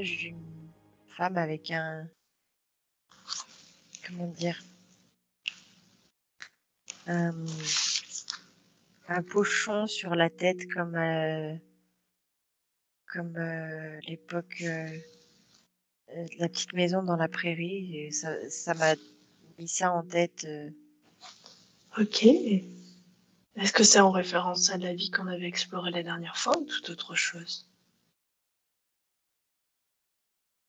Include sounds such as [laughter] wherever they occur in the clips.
D'une femme avec un comment dire un, pochon sur la tête comme euh, comme euh, l'époque euh, la petite maison dans la prairie ça m'a mis ça en tête. Ok. Est-ce que c'est en référence à la vie qu'on avait explorée la dernière fois ou toute autre chose?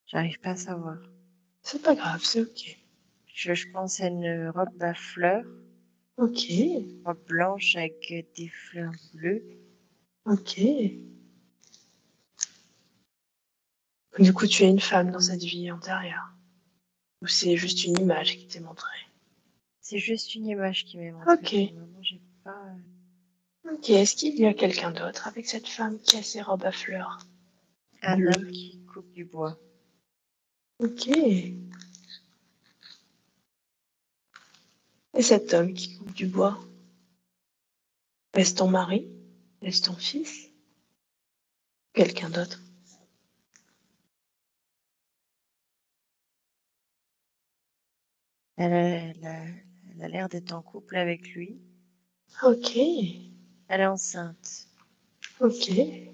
J'arrive pas à savoir. C'est pas grave, c'est ok. je, je pense à une robe à fleurs. Ok, robe blanche avec des fleurs bleues. Ok. Du coup, tu es une femme dans cette vie antérieure. Ou c'est juste une image qui t'est montrée? C'est juste une image qui m'est montrée. Ok. moment, pas euh, Ok, est-ce qu'il y a quelqu'un d'autre avec cette femme qui a ses robes à fleurs? Un Bleu. homme qui coupe du bois Ok. Et cet homme qui coupe du bois Est-ce ton mari Est-ce ton fils Quelqu'un d'autre Elle a elle a elle a l'air d'être en couple avec lui. Ok, Elle est enceinte. ok, Il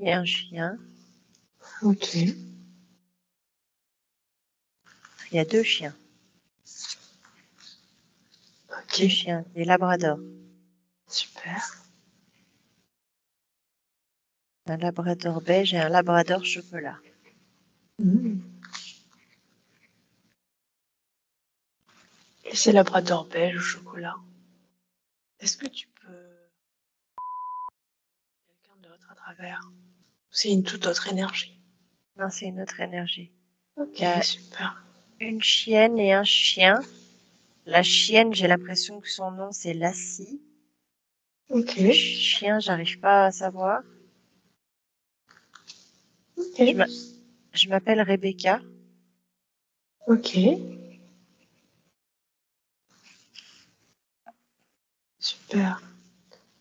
y a un chien. Ok. Il y a deux chiens. Ok, Deux chiens, des labradors. super. Un labrador beige et un labrador chocolat. Mm. Et c'est labrador beige au chocolat? Est-ce que tu peux quelqu'un d'autre à travers? C'est une toute autre énergie. Non, c'est une autre énergie. Ok, super. Une chienne et un chien. La chienne, j'ai l'impression que son nom c'est Lassie. Ok, Le chien, j'arrive pas à savoir. ok, Je m'appelle Rebecca. ok. Super.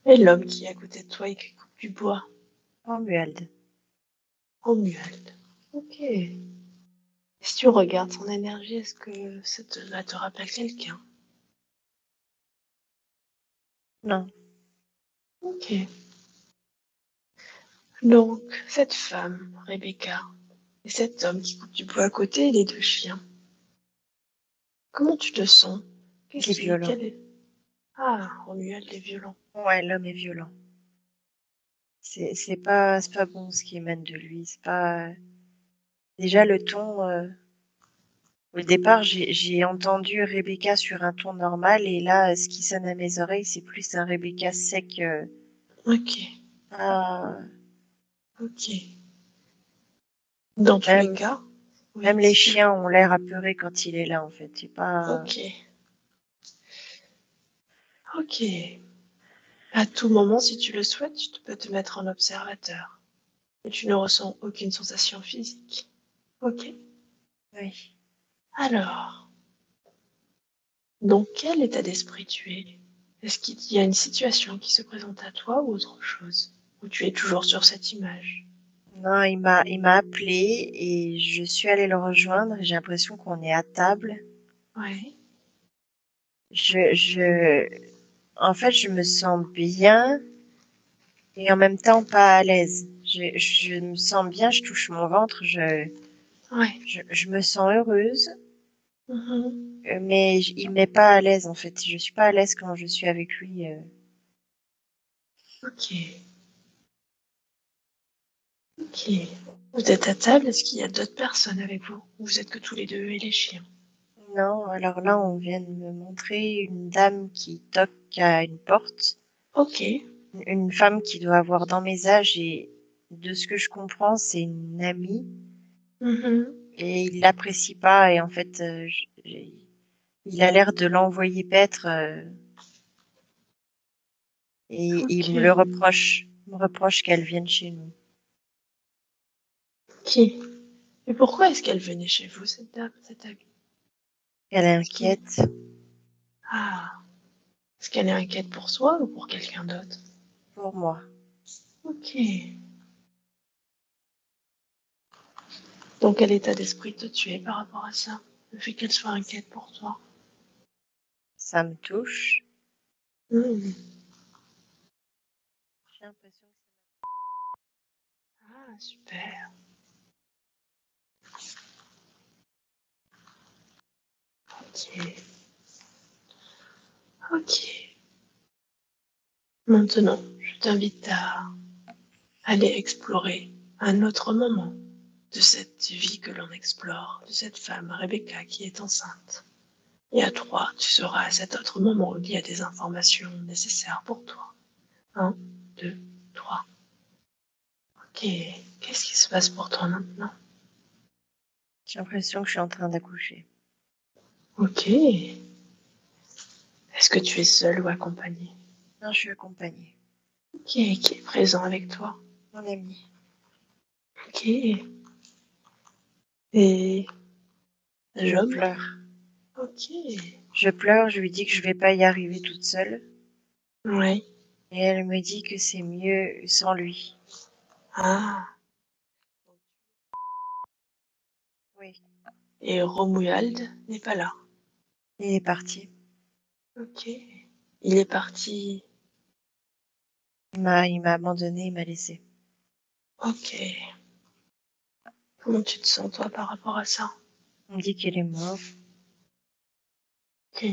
Et l'homme qui est à côté de toi et qui coupe du bois Romuald. Romuald. Ok. Si tu regardes son énergie, est-ce que ça te, ça te rappelle quelqu'un? Non. Ok. Donc, cette femme, Rebecca, et cet homme qui coupe du bois à côté et les deux chiens. Comment tu te sens? Est qui- violent. est- Ah, Romuald est violent. Ouais, l'homme est violent. C'est pas c'est pas bon ce qui émane de lui. C'est pas déjà le ton. euh, Au départ, j'ai entendu Rebecca sur un ton normal et là, ce qui sonne à mes oreilles, c'est plus un Rebecca sec. euh, Ok, pas- ok. Dans tous Même- les cas. oui, Même les chiens ont l'air apeurés quand il est là, en fait. C'est pas. Ok. Ok. À tout moment, si tu le souhaites, tu peux te mettre en observateur. Et tu ne ressens aucune sensation physique. Ok. Oui. Alors, dans quel état d'esprit tu es? Est-ce qu'il y a une situation qui se présente à toi ou autre chose? Ou tu es toujours sur cette image? Non, il m'a il m'a appelé et je suis allée le rejoindre. J'ai l'impression qu'on est à table. Ouais. Je je en fait, je me sens bien et en même temps pas à l'aise. Je je me sens bien, je touche mon ventre, je Ouais. je, je me sens heureuse, Mhm. euh, mais il m'est pas à l'aise en fait. Je suis pas à l'aise quand je suis avec lui. euh. Ok. Ok. Vous êtes à table, est-ce qu'il y a d'autres personnes avec vous? Ou vous êtes que tous les deux et les chiens? Non, alors là, on vient de me montrer une dame qui toque à une porte. Ok. Une femme qui doit avoir dans mes âges et de ce que je comprends, c'est une amie. Mhm. Et il l'apprécie pas et en fait, euh, il a l'air de l'envoyer paître. euh, et il me le reproche, me reproche qu'elle vienne chez nous. Ok. Et pourquoi est-ce qu'elle venait chez vous, cette dame, cette amie? Elle est inquiète. Ah. Est-ce qu'elle est inquiète pour soi ou pour quelqu'un d'autre? Pour moi. Ok. Donc, quel état d'esprit te tuer par rapport à ça? Le fait qu'elle soit inquiète pour toi Ça me touche. Hmm. J'ai l'impression que Ah, super. Ok. Ok. Maintenant, je t'invite à aller explorer un autre moment de cette vie que l'on explore, de cette femme, Rebecca, qui est enceinte. Et à trois, tu seras à cet autre moment y a des informations nécessaires pour toi. Un, deux, trois. Ok, qu'est-ce qui se passe pour toi maintenant? J'ai l'impression que je suis en train d'accoucher. Ok. Est-ce que tu es seule ou accompagnée? Non, je suis accompagnée. Ok, qui est présent avec toi? Mon ami. Ok. Et Je pleure. Ok. Je pleure, je lui dis que je vais pas y arriver toute seule. Ouais. Et elle me dit que c'est mieux sans lui. Ah. Oui. Et Romuald n'est pas là. Il est parti. Ok. Il est parti. Il m'a abandonné, il m'a laissé. Ok. Comment tu te sens toi par rapport à ça? On me dit qu'il est mort. Ok.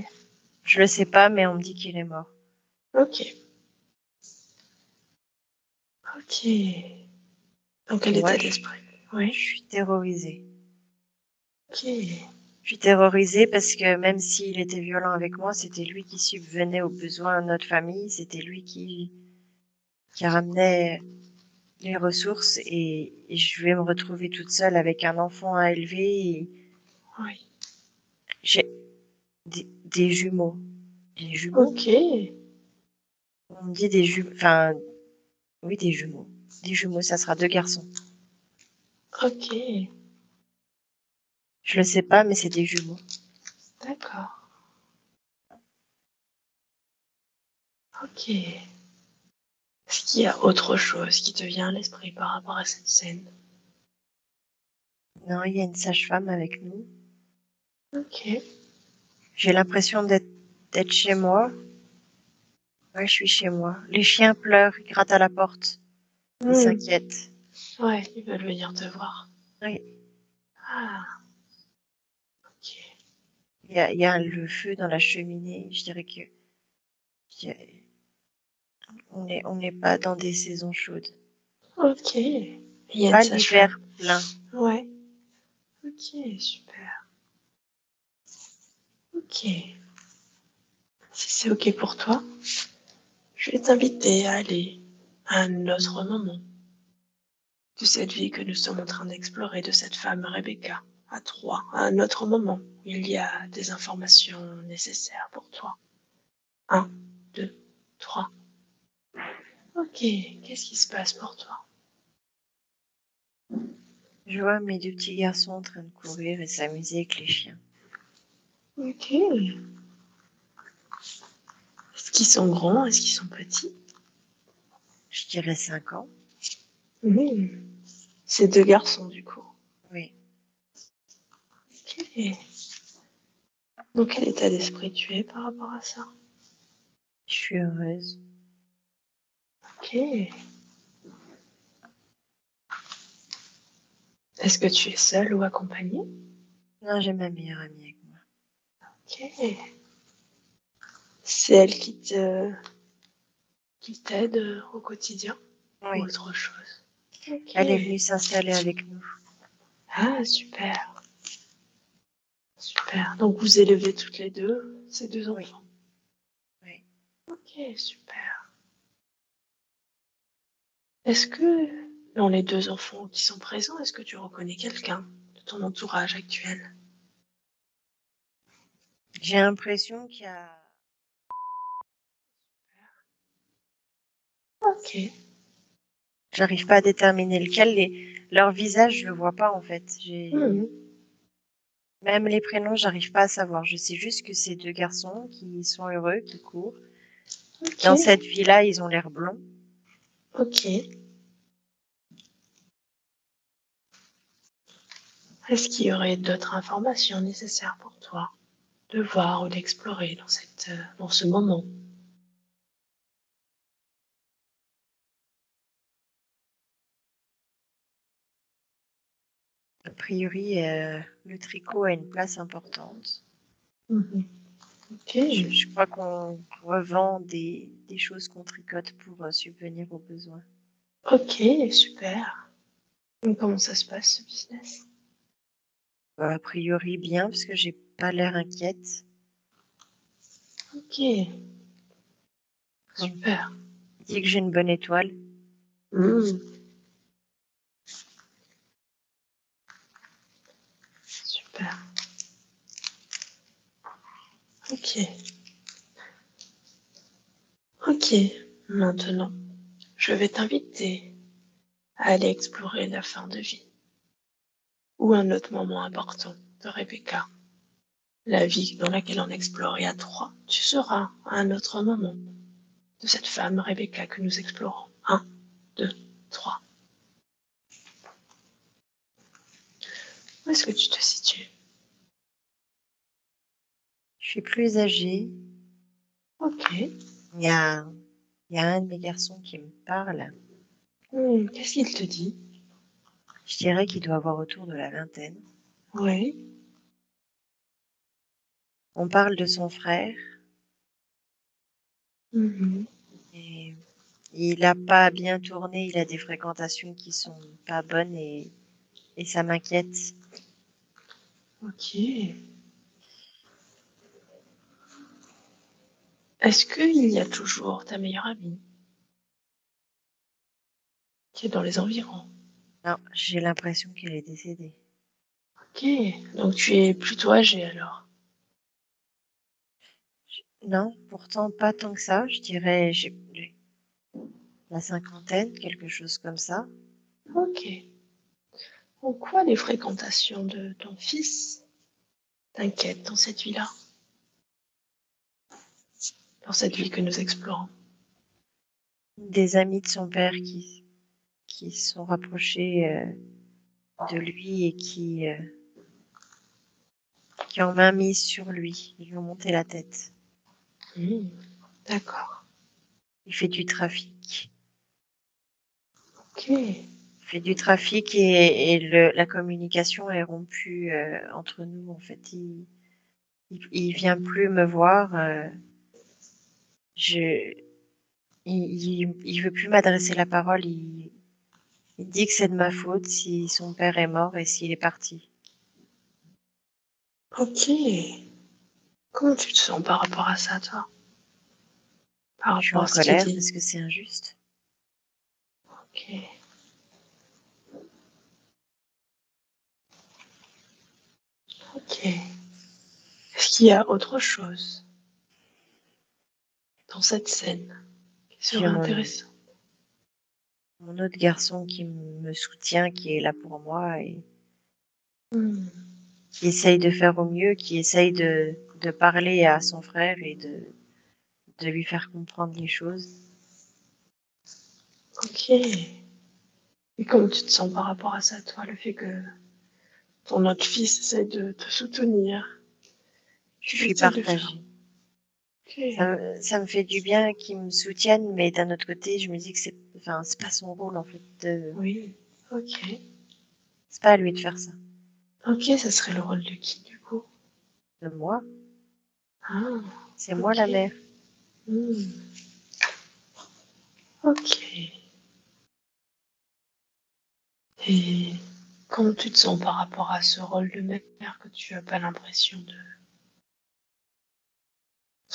Je le sais pas, mais on me dit qu'il est mort. Ok. Ok. Dans quel état je- d'esprit? Je Oui. suis terrorisée. Ok. Je suis terrorisée parce que même s'il était violent avec moi, c'était lui qui subvenait aux besoins de notre famille, c'était lui qui, qui ramenait les ressources et, et je vais me retrouver toute seule avec un enfant à élever et Oui. j'ai des, des jumeaux. Des jumeaux Ok. On me dit des jumeaux. Enfin, oui, des jumeaux. Des jumeaux, ça sera deux garçons. Ok. Je le sais pas, mais c'est des jumeaux. D'accord. Ok. Est-ce qu'il y a autre chose qui te vient à l'esprit par rapport à cette scène? Non, il y a une sage-femme avec nous. Ok. J'ai l'impression d'être d'être chez moi. Ouais, je suis chez moi. Les chiens pleurent, ils grattent à la porte. Ils Hmm. s'inquiètent. Ouais, ils veulent venir te voir. Oui. Ah. Ok. Il y a, il y a le feu dans la cheminée. Je dirais que on n'est on pas dans des saisons chaudes. Ok. Il y a Pas l'hiver plein. Ouais. Ok, super. Ok. Si c'est ok pour toi, je vais t'inviter à aller à un autre moment de cette vie que nous sommes en train d'explorer, de cette femme Rebecca, à trois, à un autre moment où il y a des informations nécessaires pour toi. Un, deux, trois. Ok, qu'est-ce qui se passe pour toi? Je vois mes deux petits garçons en train de courir et s'amuser avec les chiens. Ok. Est-ce qu'ils sont grands? Est-ce qu'ils sont petits? Je dirais cinq ans. Hmm. C'est deux garçons du coup. Oui. Ok. Dans quel état d'esprit tu es par rapport à ça? Je suis heureuse. Ok. Est-ce que tu es seule ou accompagnée? Non, j'ai ma meilleure amie avec moi. Ok. C'est elle qui te qui t'aide au quotidien? Oui. ou autre chose? Elle est venue s'installer avec nous. Ah, super. Super. Donc vous élevez toutes les deux ces deux Oui. enfants? Oui. Ok, super. Est-ce que dans les deux enfants qui sont présents, est-ce que tu reconnais quelqu'un de ton entourage actuel? J'ai l'impression qu'il y a. Ok. J'arrive pas à déterminer lequel. Les... Leur visage, je le vois pas en fait. Mhm. Même les prénoms, j'arrive pas à savoir. Je sais juste que c'est deux garçons qui sont heureux, qui courent. Dans cette vie-là, ils ont l'air blonds. Ok. Est-ce qu'il y aurait d'autres informations nécessaires pour toi de voir ou d'explorer dans, cette, euh, dans ce moment? A priori, euh, le tricot a une place importante. Mhm. Ok. Je, je crois qu'on revend des, des choses qu'on tricote pour euh, subvenir aux besoins. Ok, super. Donc, comment ça se passe ce business? Euh, a priori, bien, parce que j'ai pas l'air inquiète. Ok. Super. Il dit que j'ai une bonne étoile. Mhm. Super. Ok. Ok, maintenant, je vais t'inviter à aller explorer la fin de vie ou un autre moment important de Rebecca. La vie dans laquelle on explore et à trois, tu seras à un autre moment de cette femme Rebecca que nous explorons. Un, deux, trois. Où est-ce que tu te situes? Suis plus âgée. Ok. Il y a, il y a un de mes garçons qui me parle. Hmm, Qu'est-ce qu'il te dit? Je dirais qu'il doit avoir autour de la vingtaine. Oui. On parle de son frère Mhm. et il a pas bien tourné. Il a des fréquentations qui sont pas bonnes et, et ça m'inquiète. Ok. Est-ce qu'il y a toujours ta meilleure amie qui est dans les environs? Non, j'ai l'impression qu'elle est décédée. Ok. Donc tu es plutôt âgé alors Non, pourtant pas tant que ça. Je dirais j'ai j'ai la cinquantaine, quelque chose comme ça. Ok. En quoi les fréquentations de ton fils t'inquiètent dans cette vie-là? Dans cette vie que nous explorons Des amis de son père qui qui sont rapprochés euh, de lui et qui euh, qui ont main mise sur lui. Ils lui ont monté la tête. Hmm, D'accord. Il fait du trafic. Ok. Il fait du trafic et, et le, la communication est rompue euh, entre nous. En fait, il, il, il vient plus me voir. Je, il, il, il veut plus m'adresser la parole. Il, il dit que c'est de ma faute si son père est mort et s'il est parti. Ok. Comment tu te sens par rapport à ça, toi? Par Je suis rapport en à colère dit parce que c'est injuste. Ok. Ok. Est-ce qu'il y a autre chose? Dans cette scène qui serait J'ai mon- autre garçon qui me soutient, qui est là pour moi et Hmm. qui essaye de faire au mieux, qui essaye de, de parler à son frère et de, de lui faire comprendre les choses. Ok. Et comment tu te sens par rapport à ça, toi, le fait que ton autre fils essaie de te soutenir? Je Tu suis partagée. Ça me, ça me fait du bien qu'il me soutienne, mais d'un autre côté, je me dis que c'est, enfin, c'est pas son rôle en fait. De, Oui. Ok. c'est pas à lui de faire ça. Ok, ça serait le rôle de qui, du coup? De moi, Ah. c'est moi la mère. Hmm. Ok. Et comment tu te sens par rapport à ce rôle de mère que tu n'as pas l'impression de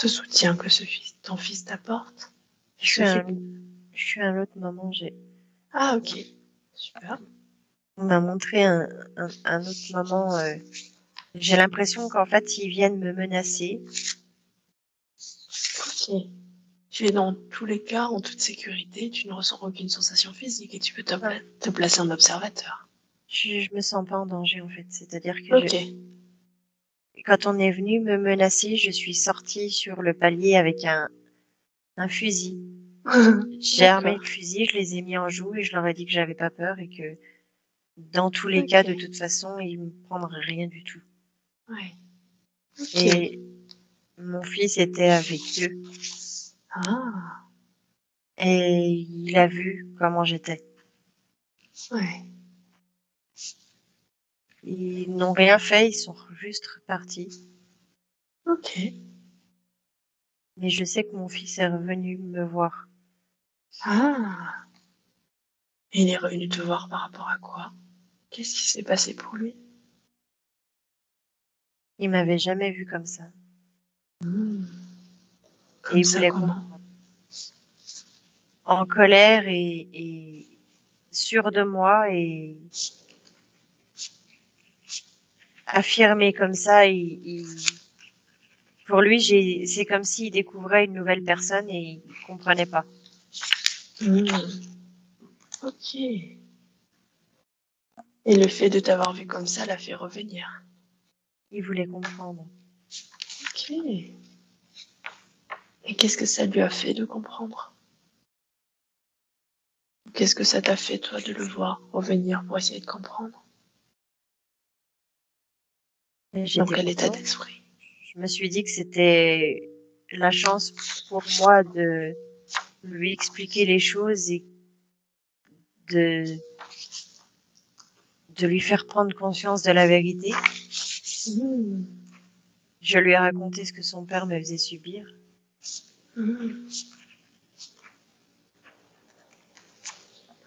ce soutien que ce fils, ton fils t'apporte Je suis un, je suis un autre moment, j'ai. Ah ok, super. On m'a montré un, un, un, autre moment. Euh, j'ai l'impression qu'en fait ils viennent me menacer. Ok. Tu es dans tous les cas en toute sécurité, tu ne ressens aucune sensation physique et tu peux te, te placer en observateur. Je, je me sens pas en danger en fait, c'est-à-dire que quand on est venu me menacer, je suis sortie sur le palier avec un, un fusil. [laughs] J'ai armé le fusil, je les ai mis en joue et je leur ai dit que j'avais pas peur et que dans tous les okay. cas, de toute façon, ils me prendraient rien du tout. Ouais. Okay. Et mon fils était avec eux. Ah. Et il a vu comment j'étais. Ouais. Ils n'ont rien fait, ils sont juste repartis. Ok. Mais je sais que mon fils est revenu me voir. Ah. Il est revenu te voir par rapport à quoi? Qu'est-ce qui s'est passé pour lui? Il m'avait jamais vu comme ça. Mmh. Comme et il ça, voulait comprendre. En colère et, et sûr de moi et affirmé comme ça, il, il... pour lui, c'est comme s'il découvrait une nouvelle personne et il comprenait pas. Mmh. Ok. Et le fait de t'avoir vu comme ça l'a fait revenir. Il voulait comprendre. Ok. Et qu'est-ce que ça lui a fait de comprendre? Qu'est-ce que ça t'a fait, toi, de le voir revenir pour essayer de comprendre? Dans quel état d'esprit Je me suis dit que c'était la chance pour moi de lui expliquer les choses et de, de lui faire prendre conscience de la vérité. mmh. Je lui ai raconté ce que son père me faisait subir. Mmh.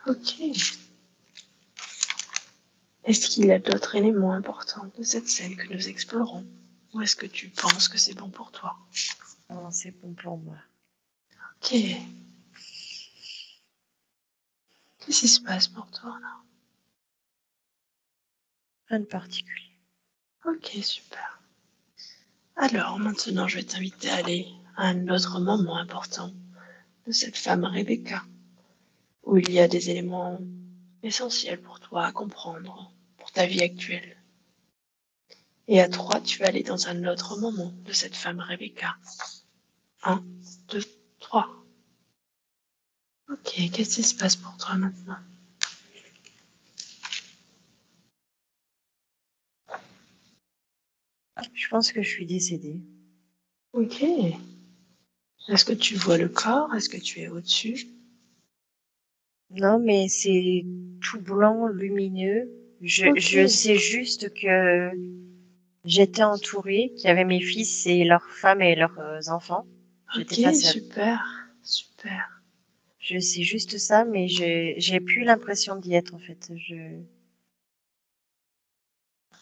Ok. Est-ce qu'il y a d'autres éléments importants de cette scène que nous explorons? Ou est-ce que tu penses que c'est bon pour toi? Non, c'est bon pour moi. Ok. Qu'est-ce qui se passe pour toi là? Rien de particulier. Ok, super. Alors, maintenant, je vais t'inviter à aller à un autre moment important de cette femme Rebecca, où il y a des éléments essentiels pour toi à comprendre ta vie actuelle. Et à trois, tu vas aller dans un autre moment de cette femme Rebecca. Un, deux, trois. Ok, qu'est-ce qui se passe pour toi maintenant? Je pense que je suis décédée. Ok. Est-ce que tu vois le corps? Est-ce que tu es au-dessus? Non, mais c'est tout blanc, lumineux. Je, je sais juste que j'étais entourée, qu'il y avait mes fils et leurs femmes et leurs euh, enfants. J'étais Ok, pas super, super. Je sais juste ça, mais j'ai plus l'impression d'y être en fait. Je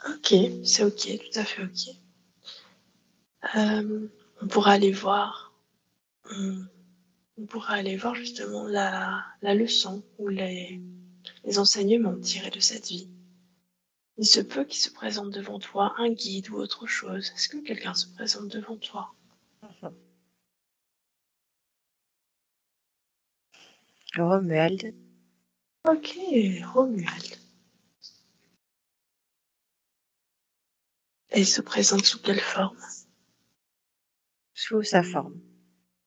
Ok, c'est ok, tout à fait ok. Euh, on pourra aller voir. hum, On pourra aller voir justement la, la leçon ou les, les enseignements tirés de cette vie. Il se peut qu'il se présente devant toi un guide ou autre chose. Est-ce que quelqu'un se présente devant toi? [laughs] Romuald, Ok, Romuald. Et il se présente sous quelle forme? Sous sa forme.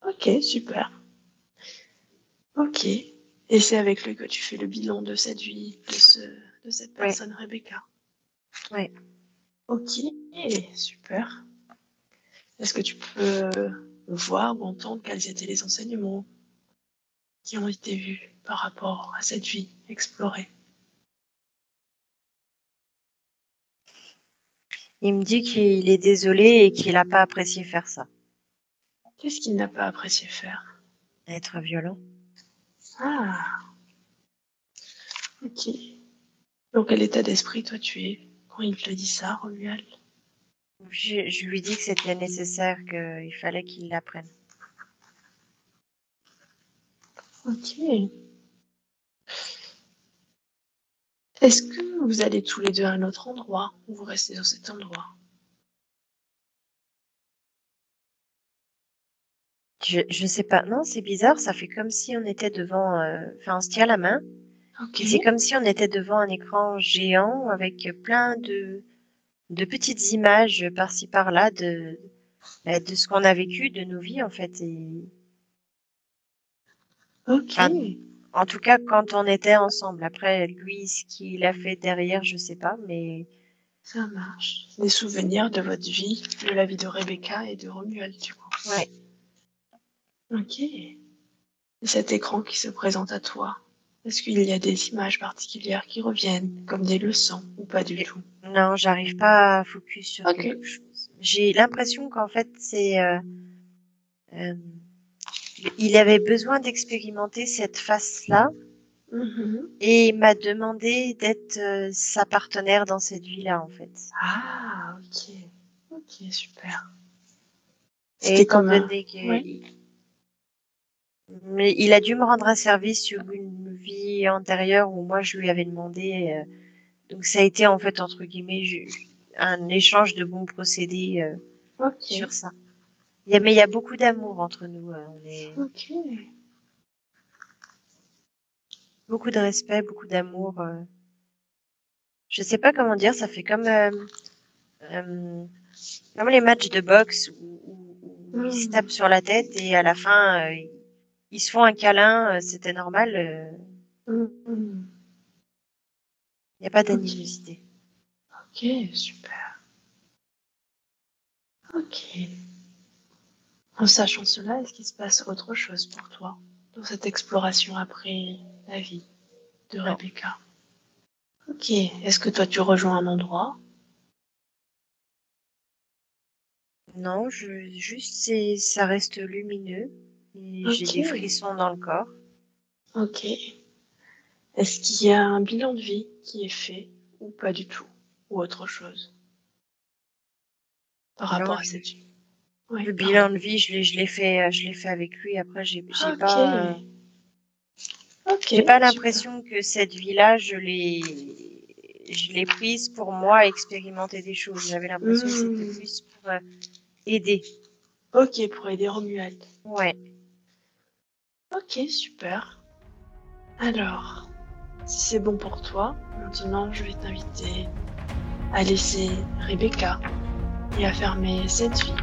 Ok, super. Ok. Et c'est avec lui que tu fais le bilan de cette vie, de, ce, de cette Ouais. personne, Rebecca? Ouais. Ok, super. Est-ce que tu peux voir ou entendre quels étaient les enseignements qui ont été vus par rapport à cette vie explorée? Il me dit qu'il est désolé et qu'il n'a pas apprécié faire ça. Qu'est-ce qu'il n'a pas apprécié faire? Être violent. Ah. Ok. Dans quel état d'esprit toi tu es? Quand il te dit ça, Romuald? Je, je lui dis que c'était nécessaire, qu'il fallait qu'il l'apprenne. Ok. Est-ce que vous allez tous les deux à un autre endroit ou vous restez dans cet endroit? Je, je sais pas. Non, c'est bizarre. Ça fait comme si on était devant. euh, Enfin, on se tient la main. C'est comme si on était devant un écran géant avec plein de, de petites images par-ci par-là de, bah, de ce qu'on a vécu, de nos vies en fait. Et Ok. En tout cas, quand on était ensemble. Après, lui, ce qu'il a fait derrière, je sais pas, mais Ça marche. Des souvenirs de votre vie, de la vie de Rebecca et de Romuald, du coup. ouais. Ok. Et cet écran qui se présente à toi, est-ce qu'il y a des images particulières qui reviennent, comme des leçons, ou pas du tout? Non, j'arrive pas à focus sur quelque chose. J'ai l'impression qu'en fait, c'est euh, euh, il avait besoin d'expérimenter cette face-là Mhm. et il m'a demandé d'être euh, sa partenaire dans cette vie-là, en fait. Ah, ok. Ok, super. Et C'était étant comme un- donné que ouais. il- mais il a dû me rendre un service sur une vie antérieure où moi je lui avais demandé. euh, donc ça a été en fait entre guillemets un échange de bons procédés euh, sur ça. Il y a, mais il y a beaucoup d'amour entre nous. euh, on est beaucoup de respect, beaucoup d'amour. euh. Je sais pas comment dire. Ça fait comme euh, euh, comme les matchs de boxe où, où- où ils se Mm. tapent sur la tête et à la fin ils se font un câlin. euh, C'était normal. euh, Mhm. Il n'y a pas d'animosité. Ok, super. Ok. En sachant cela, est-ce qu'il se passe autre chose pour toi dans cette exploration après la vie de Non. Rebecca? Ok. Est-ce que toi tu rejoins un endroit? Non, je, juste ça reste lumineux. J'ai des frissons dans le corps. Ok. Est-ce qu'il y a un bilan de vie qui est fait ou pas du tout Ou autre chose Par rapport à cette vie Le bilan de vie, je l'ai, je l'ai fait, euh, je l'ai fait avec lui. Après, j'ai, j'ai Ok. pas, euh, j'ai pas l'impression que cette vie-là, je l'ai, je l'ai prise pour moi expérimenter des choses. J'avais l'impression que c'était Mm. plus pour euh, aider. Ok, pour aider Romuald. Ouais. Ok, super. Alors, si c'est bon pour toi, maintenant je vais t'inviter à laisser Rebecca et à fermer cette vie